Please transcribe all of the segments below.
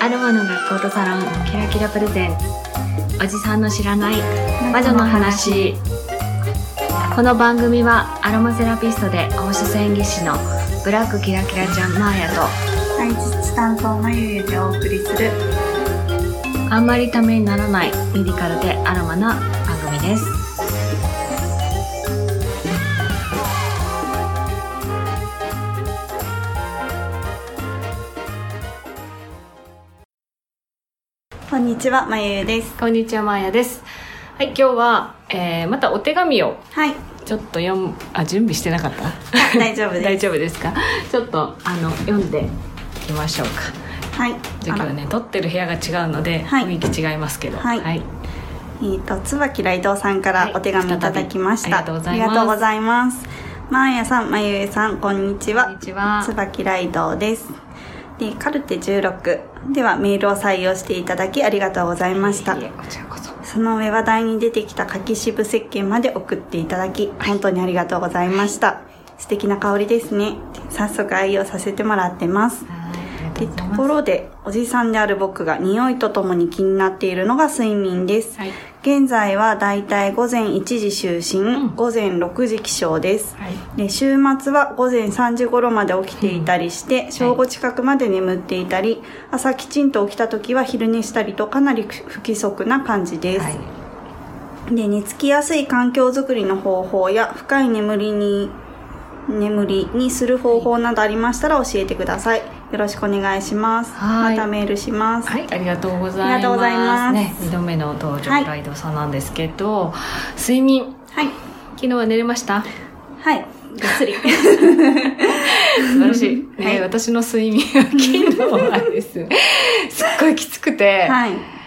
アロマの学校とサロンキラキラプレゼン。おじさんの知らない魔女の話。この番組はアロマセラピストで放射線技師のブラックキラキラちゃんマーヤと配実担当のゆゆでお送りする。あんまりためにならないメディカルでアロマな番組ですちはまゆゆです。こんにちはマーヤです。はい今日は、えー、またお手紙をはい。ちょっと読むあ準備してなかった？大丈夫です。大丈夫ですか？ちょっとあの読んでいきましょうか。はい。じゃあ今日はね撮ってる部屋が違うので、はい。雰囲気違いますけど。はい。はい、えー、と椿雷道さんからお手紙いただきました、はいありがとうございます。まーやさんまゆゆさんこんにちは。こんにちは。椿雷道です。でカルテ16ではメールを採用していただきありがとうございましたそその上話題に出てきた柿渋石鹸まで送っていただき、本当にありがとうございました。素敵な香りですね。早速愛用させてもらってます。でところで、おじさんである僕が匂いとともに気になっているのが睡眠です。はい現在はだいたい午前1時就寝、ん。午前6時起床です。はい。で週末は午前3時頃まで起きていたりして、正午近くまで眠っていたり、朝きちんと起きた時は昼寝したりとかなり不規則な感じです。はい。で寝つきやすい環境づくりの方法や深い眠りに眠りにする方法などありましたら教えてくださいよろしくお願いします。はい。またメールします。はい、ありがとうございます。ありがとうございます。ね、二度目の登場、はい。ライドさんなんですけど、睡眠、はい。昨日は寝れました？はい。ぐっすり。素晴らしい。ね、はい。私の睡眠は昨日はですね、すっごいきつくて、はい。うん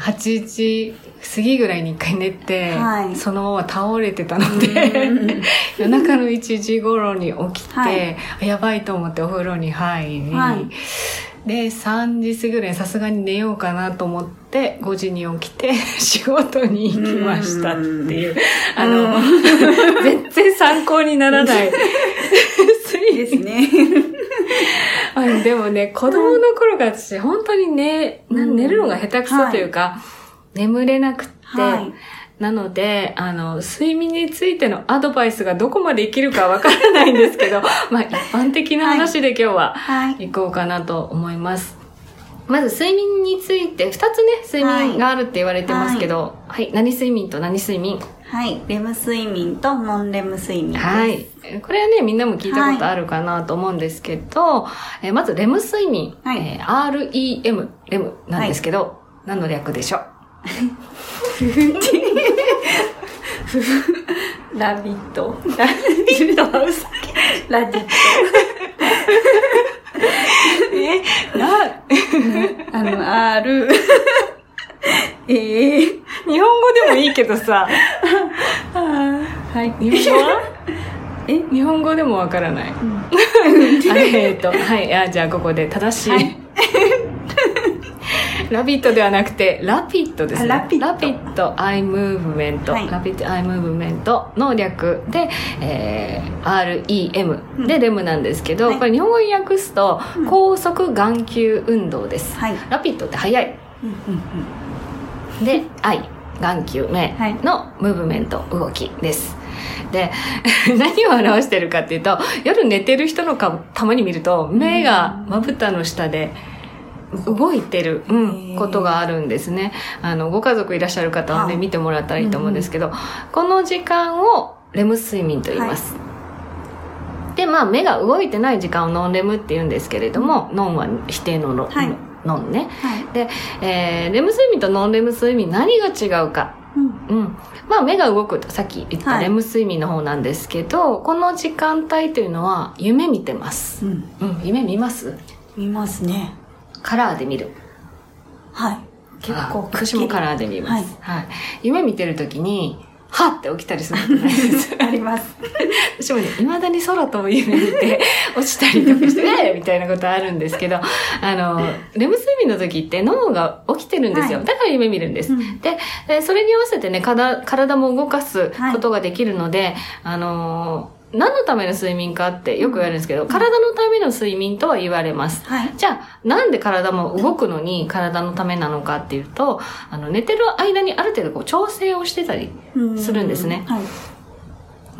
8時過ぎぐらいに一回寝て、はい。そのまま倒れてたので、夜中の1時頃に起きて、はい。やばいと思ってお風呂に入り、はい。で、3時過ぎぐらいにさすがに寝ようかなと思って、5時に起きて 仕事に行きましたっていう、あの、全然参考にならない。ですね。あでもね、子供の頃から私、本当にね、な寝るのが下手くそというか、眠れなくって、はい。なので、あの、睡眠についてのアドバイスがどこまで生きるかわからないんですけど、まあ一般的な話で今日ははい。行こうかなと思います。まず睡眠について、二つね、睡眠があるって言われてますけど、はい、何睡眠と何睡眠？はい。レム睡眠とノンレム睡眠です。はい。これはね、みんなも聞いたことあるかなと思うんですけど、えーまずレム睡眠、はい。えー REM、レムなんですけど、何の略でしょう？ラビットラビットラディッえな、トあの R えー、日本語でもいいけどさ、はい。日本語は？え？日本語でもわからない。あえっと、はい、あじゃあここで正しい。はい。rabbit ではなくて、 rapid ですね。あ rapid。eye movement。はい。 rapid eye movement の略で、えー、REM でレムなんですけど、はい。これ日本語に訳すと、うん。高速眼球運動です。はい。 rapid って速い。うんうんうん。で、愛、眼球、目はい。のムーブメント、動きです。で、何を表してるかっていうと、夜寝てる人の顔、たまに見ると、目がまぶたの下で、動いてる、うん、ことがあるんですね。あの、ご家族いらっしゃる方はね、はい。見てもらったらいいと思うんですけど、この時間をレム睡眠と言います。で、まあ、目が動いてない時間をノンレムって言うんですけれども、ノンは否定のノ,、はいノンね。はいで、えーレム睡眠とノンレム睡眠何が違うか。うんうん。まあ目が動くとさっき言ったはいレム睡眠の方なんですけど、この時間帯というのは夢見てます。うんうん。夢見ます？見ますねカラーで見る。はい結構あ私もカラーで見ます。ははい。夢見てる時に、はっって起きたりすることないです。あります私もね、未だに空飛ぶ夢見て、落ちたりとかして、えーみたいなことあるんですけど、あの、レム睡眠の時って脳が起きてるんですよ。はいだから夢見るんです。うんで、えーそれに合わせてね、体体も動かすことができるので、あのー何のための睡眠かってよく言われるんですけど、体のための睡眠とは言われます。はい。じゃあ、なんで体も動くのに体のためなのかっていうと、あの、寝てる間にある程度こう調整をしてたりするんですね。はい。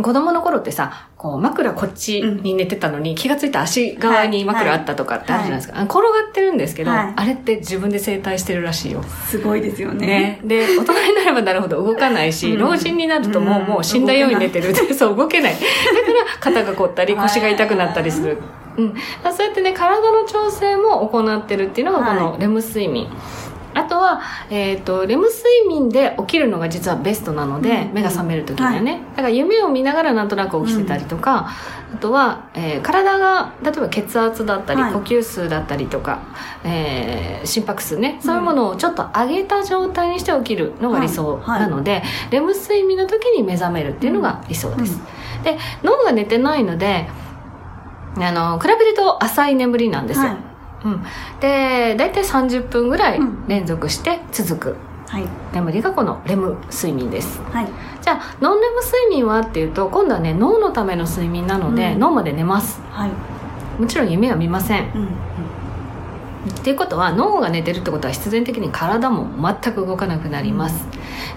子供の頃ってさ、こう枕こっちに寝てたのに、気がついた足側に枕あったとかってあるじゃないですか。あの転がってるんですけど、はいあれって自分で整体してるらしいよ。すごいですよね。ね。で、大人になればなるほど動かないし、うん老人になるともう、うんもう死んだように寝てる そう、動けない。だから肩が凝ったり 腰が痛くなったりする。うん。そうやってね、体の調整も行ってるっていうのがこのはレム睡眠。あとは、えっ、と、レム睡眠で起きるのが実はベストなので、うん。目が覚める時にはね。だから夢を見ながらなんとなく起きてたりとか、あとは、えー体が、例えば血圧だったり、はい。呼吸数だったりとか、えー心拍数ね、そういうものをちょっと上げた状態にして起きるのが理想なので、レム睡眠の時に目覚めるっていうのが理想です。で、脳が寝てないので、あの、比べると浅い眠りなんですよ。はい。うん。で、だいたい30分ぐらいうん連続して続くはい。眠りがこのレム睡眠です。はい。じゃあ、ノンレム睡眠はっていうと、今度はね、脳のための睡眠なので、うん脳まで寝ます。はい。もちろん夢は見ません。うん。っていうことは脳が寝てるってことは必然的に体も全く動かなくなります、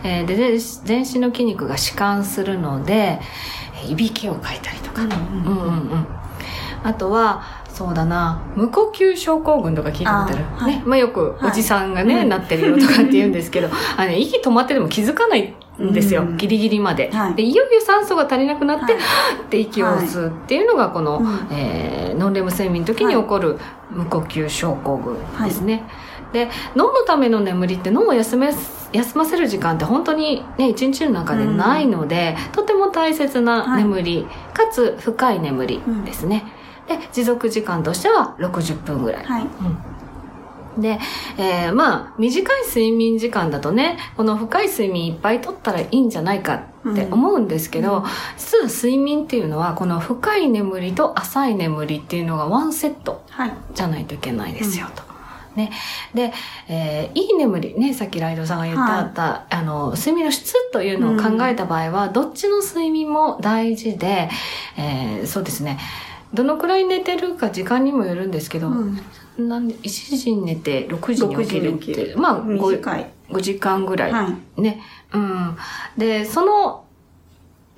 えーで全全身の筋肉が弛緩するのでえーいびきをかいたりとか、うんうんうんうんあとはそうだな。無呼吸症候群とか聞いたことある？あはい。ね。まあ、よくおじさんがね、はいなってるよとかって言うんですけど。あのね息止まってても気づかないんですよ、うん。ギリギリまで、はい。でいよいよ酸素が足りなくなって、はい。って息を吸うっていうのがこの、うんえーノンレム睡眠の時に起こる無呼吸症候群ですね。で脳のための眠りって脳を休め休ませる時間って本当にね一日の中でないので、とても大切な眠り、かつ深い眠りですね。で持続時間としては60分ぐらい。はい。で、えーまあ、短い睡眠時間だとね、この深い睡眠いっぱいとったらいいんじゃないかって思うんですけど、うん実は睡眠っていうのは、この深い眠りと浅い眠りっていうのがワンセットはい。じゃないといけないですよ、と。ね。で、えーいい眠り、ね、さっきライドさんが言ってあった、あの、睡眠の質というのを考えた場合は、どっちの睡眠も大事で、えーそうですね、どのくらい寝てるか時間にもよるんですけど、うんなんで1時に寝て6時に起きるっ6時に起きて、るまあ 5, 短い。5時間ぐらい、はい。ね。うん。で、その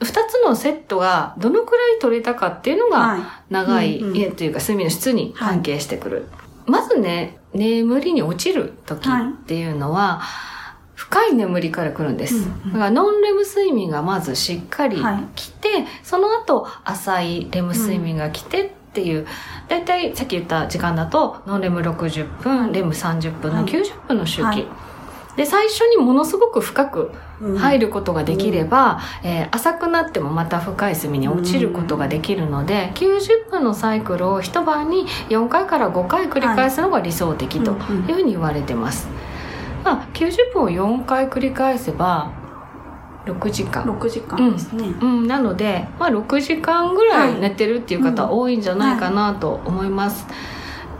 2つのセットがどのくらい取れたかっていうのがはい。長い、家というか睡眠の質に関係してくる。まずね、眠りに落ちる時っていうのは、深い眠りから来るんです。うんうん。だからノンレム睡眠がまずしっかりはい。来て、その後浅いレム睡眠が来てっていう、だいたいさっき言った時間だと、ノンレム60分、レム30分のはい。90分の周期。はい。で、最初にものすごく深くうん。入ることができれば、えー浅くなってもまた深い睡眠に落ちることができるので、90分のサイクルを一晩に4回から5回繰り返すのが理想的というふうに言われてます。まあ、90分を4回繰り返せば、6時間。6時間ですね。うん、なので、まあ、6時間ぐらい寝てるっていう方はい多いんじゃないかなと思います。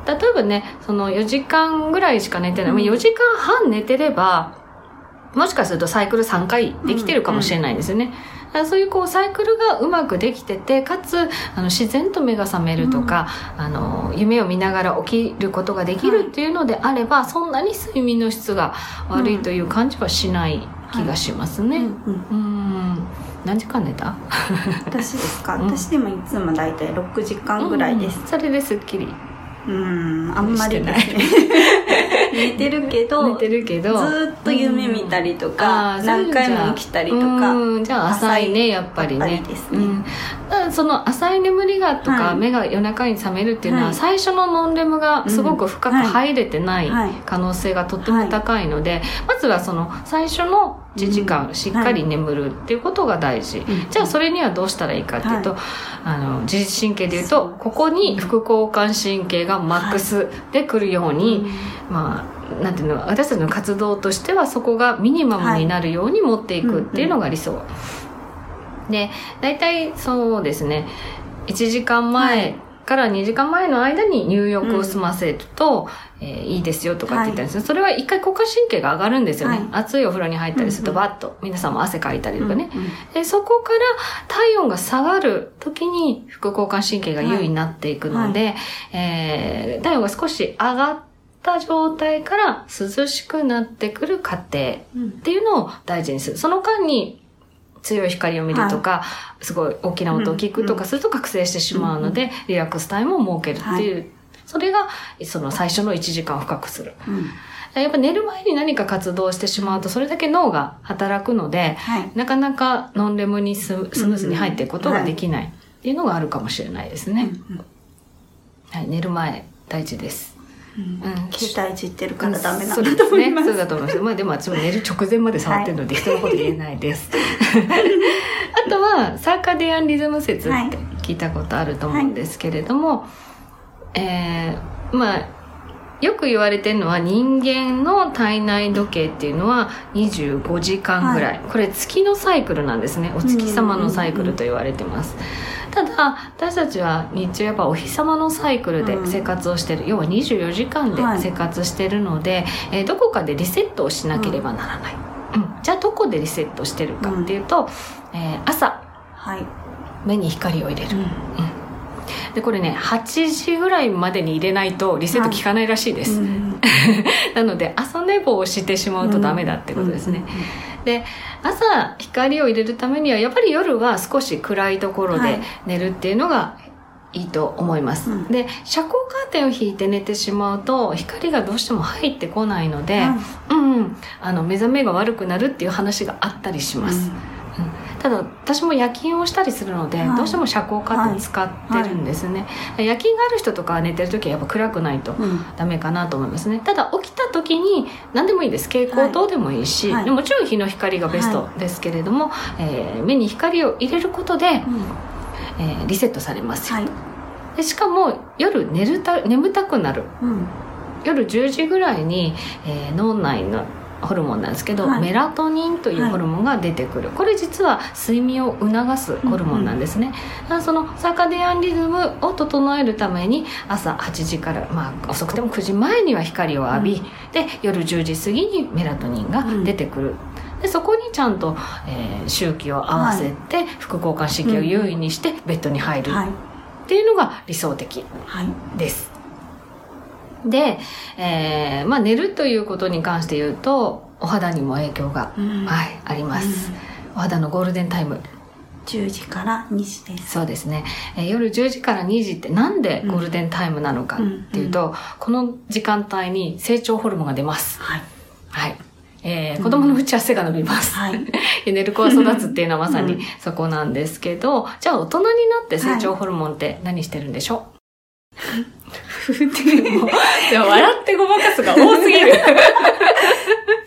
例えばね、その4時間ぐらいしか寝てない。うんまあ4時間半寝てれば、もしかするとサイクル3回できてるかもしれないんですよね。だからそういうこうサイクルがうまくできてて、かつあの自然と目が覚めるとか、あの夢を見ながら起きることができるっていうのであれば、そんなに睡眠の質が悪いという感じはしない気がしますね。うん。うん。うん。何時間寝た？私ですか、うん。私でもいつも大体6時間ぐらいです。うん。それですっきりうん。あんまりですね寝てるけど寝てるけど。ずーっと夢見たりとか、うん何回も起きたりとか、うんじゃあ浅いねやっぱりね。ですね。うん、その浅い眠りがとか、はい。目が夜中に覚めるっていうのは、はい。最初のノンレムがすごく深く入れてないはい。可能性がとっても高いので、まずはその最初の1時間しっかり眠るっていうことが大事、んじゃあそれにはどうしたらいいかっていうと、あの自律神経でいうとここに副交感神経がマックスでくるように、まあなんていうの私たちの活動としてはそこがミニマムになるように持っていくっていうのが理想、で大体そうですね。1時間前から2時間前の間に入浴を済ませると、えーいいですよとかって言ったんですよ、それは一回交感神経が上がるんですよね。はい。熱いお風呂に入ったりするとうんうんバッと皆さんも汗かいたりとかね。うんうんでそこから体温が下がる時に副交感神経が優位になっていくので、えー体温が少し上がった状態から涼しくなってくる過程うんっていうのを大事にする。その間に強い光を見るとか、すごい大きな音を聞くとかすると覚醒してしまうので、リラックスタイムを設けるっていう、それがその最初の1時間を深くする。うん。やっぱ寝る前に何か活動してしまうと、それだけ脳が働くので、はい。なかなかノンレムにスムスムーズに入っていくことができないっていうのがあるかもしれないですね。はい、寝る前大事です。うん。うん。携帯いじってるからダメなんそうでだと思い。ます。そうだと思います。まあでも私も寝る直前まで触ってるので、人のこと言えないです。あとは、サーカディアンリズム説って聞いたことあると思うんですけれども、えーまあ、よく言われてるのは人間の体内時計っていうのは25時間ぐらい、これ月のサイクルなんですね。お月様のサイクルと言われてます、ただ私たちは日中やっぱお日様のサイクルで生活をしてる、要は24時間ではい。生活してるので、えーどこかでリセットをしなければならない、うん。じゃあどこでリセットしてるかっていうと、えー朝。はい。目に光を入れる、うん。でこれね8時ぐらいまでに入れないとリセット効かないらしいです、うん。なので朝寝坊をしてしまうとダメだってことですね、で朝光を入れるためにはやっぱり夜は少し暗いところではい。寝るっていうのがいいと思います、うん。で遮光カーテンを引いて寝てしまうと光がどうしても入ってこないので、はいうんうんあの目覚めが悪くなるっていう話があったりします、うんただ私も夜勤をしたりするので、はい。どうしても遮光カーテン使ってるんですね、夜勤がある人とかは寝てる時はやっぱ暗くないとうん。ダメかなと思いますね。ただ起きた時に何でもいいです。蛍光灯でもいいし、もちろん日の光がベストですけれども、えー目に光を入れることで、うん。えーリセットされますよ、はい。でしかも夜寝るた眠たくなる。うん。夜10時ぐらいに、えー脳内のホルモンなんですけど、はい。メラトニンというホルモンが出てくる、これ実は睡眠を促すホルモンなんですね、だからそのサーカディアンリズムを整えるために朝8時から、まあ、遅くても9時前には光を浴び、うん。で夜10時過ぎにメラトニンが出てくる、でそこにちゃんと、えー周期を合わせて、副交感神経を優位にしてベッドに入るはい。っていうのが理想的はい。です。で、えーまあ、寝るということに関して言うとお肌にも影響が、うん。はい、あります、うん。お肌のゴールデンタイム。10時から2時です。そうですね、えー夜10時から2時ってなんでゴールデンタイムなのかっていうと、この時間帯に成長ホルモンが出ます。はい。はい。えー子供のうちは背が伸びます、はい。エネルコア育つっていうのはまさにそこなんですけど、じゃあ大人になって成長ホルモンって何してるんでしょう、もう でも笑ってごまかすが多すぎる。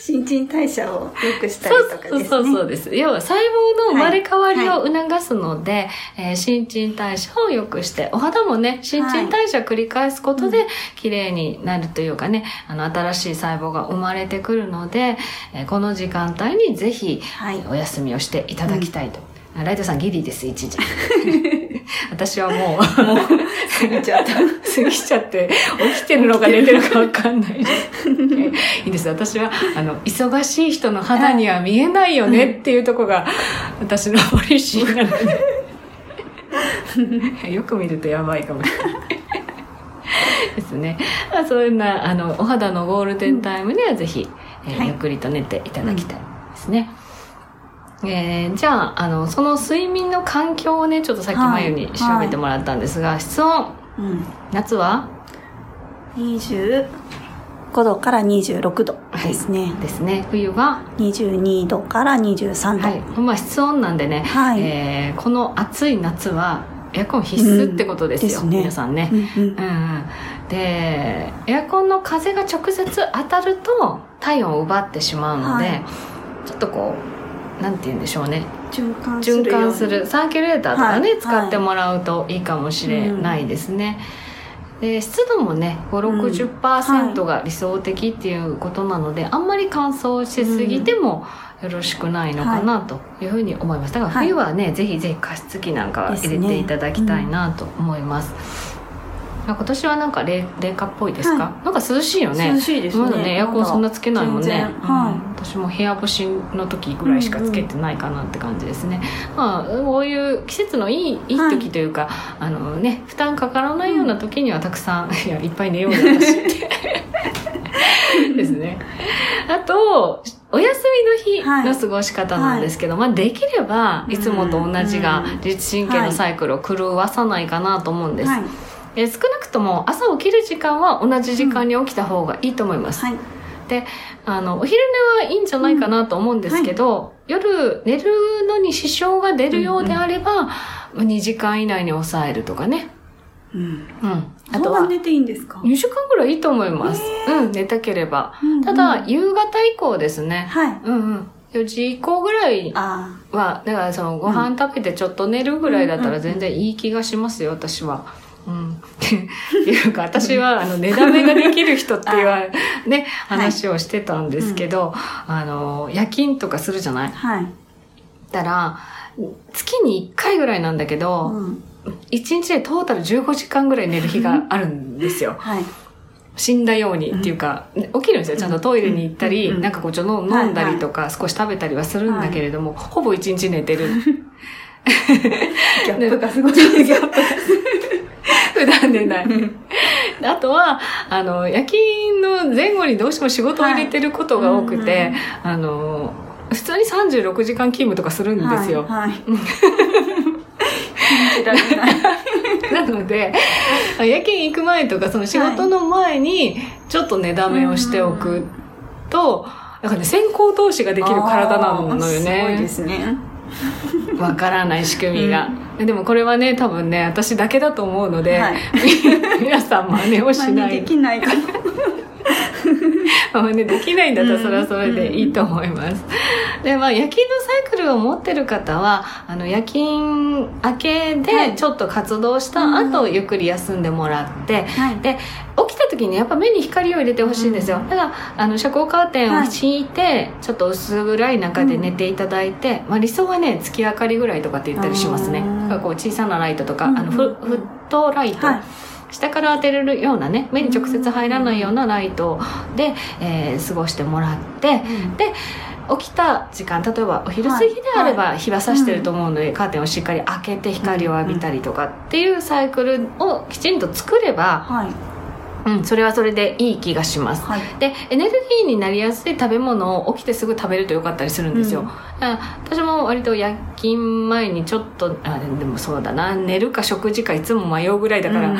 新陳代謝を良くしたりとかですねそうそうそうです。要は細胞の生まれ変わりを促すので、えー新陳代謝を良くして、お肌もね、新陳代謝繰り返すことで、綺麗になるというかね、あの、新しい細胞が生まれてくるので、えーこの時間帯にぜひ、はいお休みをしていただきたいと。あライトさんギリです、1時。私はもう、もう、過ぎちゃった。過ぎちゃって、起きてるのか寝てるかわかんない。いいです。私は、あの、忙しい人の肌には見えないよねっていうとこが、私のポリシーなので。よく見るとやばいかもしれない。ですね。まあ、そんな、あの、お肌のゴールデンタイムにはぜひ、えーはいゆっくりと寝ていただきたいですね。えーじゃあ、あの、その睡眠の環境をね、ちょっとさっきまゆに調べてもらったんですが、室温、うん。夏は？25度から26度ですね、ですね。冬は？22度から23度、はい。まあ、室温なんでね、はい。えーこの暑い夏はエアコン必須ってことですよ、うんですね。皆さんね。うんうんうん。うん、でエアコンの風が直接当たると体温を奪ってしまうので、はい。ちょっとこうなんて言うんでしょうね。循環する循環する。サーキュレーターとかね、はい。使ってもらうといいかもしれないですね。で湿度もね560%が理想的っていうことなので、あんまり乾燥しすぎてもよろしくないのかなというふうに思います。だから冬はね、ぜひぜひ加湿器なんかは入れていただきたいなと思います、今年はなんか冷冷夏っぽいですか、はなんか涼しいよね。涼しいですね。まだねエアコンそんなつけないもんね。はいうん。私も部屋干しの時ぐらいしかつけてないかなって感じですね、まあこういう季節のいいいい時というか、あのね負担かからないような時にはたくさん、いやいっぱい寝ようよ私って。ですね。あとお休みの日の過ごし方なんですけど、まあできればいつもと同じがうん。自律神経のサイクルを狂わさないかなと思うんです、はいえ少なくとも朝起きる時間は同じ時間に起きた方がいいと思います、はい。であのお昼寝はいいんじゃないかなと思うんですけど、夜寝るのに支障が出るようであれば、まあ2時間以内に抑えるとかね、うん。うん、あとは寝ていいんですか？2時間ぐらいいいと思います、うん寝たければ。うんただ夕方以降ですね、はい。うんうん。4時以降ぐらいあはだからそのご飯食べてちょっと寝るぐらいだったら全然いい気がしますよ私は。うん、っていうか私はあの寝だめができる人っていうね話をしてたんですけど、あの夜勤とかするじゃない？あはい。たら月に1回ぐらいなんだけど、うん。1日でトータル15時間ぐらい寝る日があるんですよ。はい。死んだようにっていうか、起きるんですよ。ちゃんとトイレに行ったり、うん。うん。なんかこうちょっと飲んだりとか、少し食べたりはするんだけれども、ほぼ1日寝てる。ギャップがすごい。ギャップ普段寝ない。あとは、あの、夜勤の前後にどうしても仕事を入れてることが多くて、はいうんうんあの、普通に36時間勤務とかするんですよ。はい、はい、信じられない なので、夜勤行く前とか、その仕事の前に、ちょっと寝だめをしておくと、だからね、先行投資ができる体なのよあーすごいでね。すね わからない仕組みが。でもこれはね、多分ね、私だけだと思うので、はい 皆さん真似をし真ない。似できないかも 真似できないんだったらそれはそれでいいと思います。で、まあ、夜勤のサイクルを持ってる方は、あの、夜勤明けはい。でちょっと活動した後、ゆっくり休んでもらって、はい。で、起きた時にやっぱ目に光を入れてほしいんですよ。だから、あの、遮光カーテンを敷いて、ちょっと薄暗い中で寝ていただいて、まあ理想はね、月明かりぐらいとかって言ったりしますね。うん。だからこう小さなライトとか、うん。あの、フフットライト。はい下から当てれるようなね目に直接入らないようなライトで、えー過ごしてもらってで起きた時間例えばお昼過ぎであれば日は差してると思うので、カーテンをしっかり開けて光を浴びたりとかっていうサイクルをきちんと作れば、はいうん、それはそれでいい気がします。はい。でエネルギーになりやすい食べ物を起きてすぐ食べるとよかったりするんですよ、うん。だから私も割と夜勤前にちょっとあでもそうだな。寝るか食事かいつも迷うぐらいだから、うん。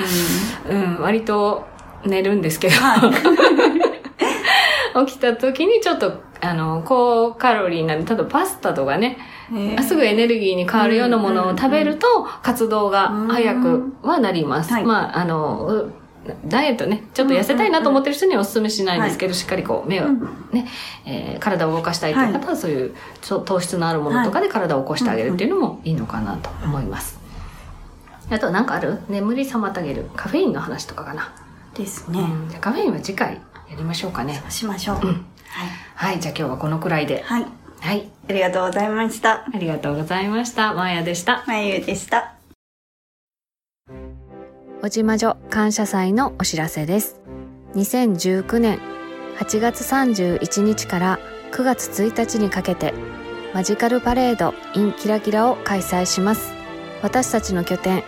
うん、割と寝るんですけど、は 起きた時にちょっと、あの、高カロリーなんで、例えばパスタとかね、すぐエネルギーに変わるようなものを食べると、活動が早くはなります。はい。まあ、あの、うダイエットね、ちょっと痩せたいなと思ってる人にはお勧めしないんですけど、しっかりこう、目をうんね、えー体を動かしたいという方は、そういう糖質のあるものとかで体を起こしてあげるっていうのもいいのかなと思います。あと、なんかある？眠り妨げるカフェインの話とかかな？ですね、うん、じゃあカフェインは次回やりましょうかね。しましょう、うん。はい。はい、じゃあ今日はこのくらいで。はい。はい、ありがとうございました。ありがとうございました。まーやでした。まゆでしたおじまじょ感謝祭のお知らせです。2019年8月31日から9月1日にかけてマジカルパレード in キラキラを開催します。私たちの拠点、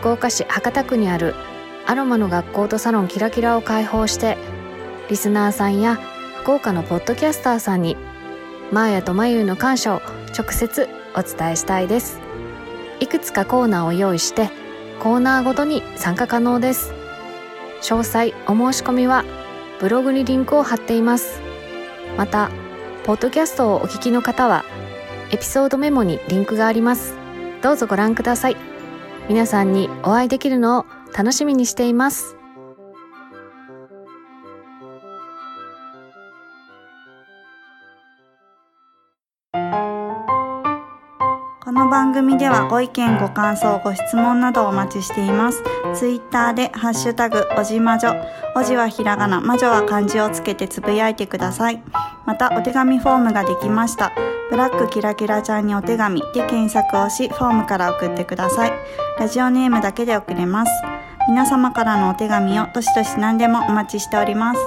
福岡市博多区にあるアロマの学校とサロンキラキラを開放して、リスナーさんや福岡のポッドキャスターさんにマーヤとマユの感謝を直接お伝えしたいです。いくつかコーナーを用意してコーナーごとに参加可能です。詳細お申し込みはブログにリンクを貼っています。また、ポッドキャストをお聞きの方はエピソードメモにリンクがあります。どうぞご覧ください。皆さんにお会いできるのを楽しみにしています。この番組ではご意見ご感想ご質問などお待ちしています。ツイッターでハッシュタグおじまじょ。おじはひらがな。魔女は漢字をつけてつぶやいてください。またお手紙フォームができました。ブラックキラキラちゃんにお手紙で検索をしフォームから送ってください。ラジオネームだけで送れます。皆様からのお手紙をどしどし何でもお待ちしております。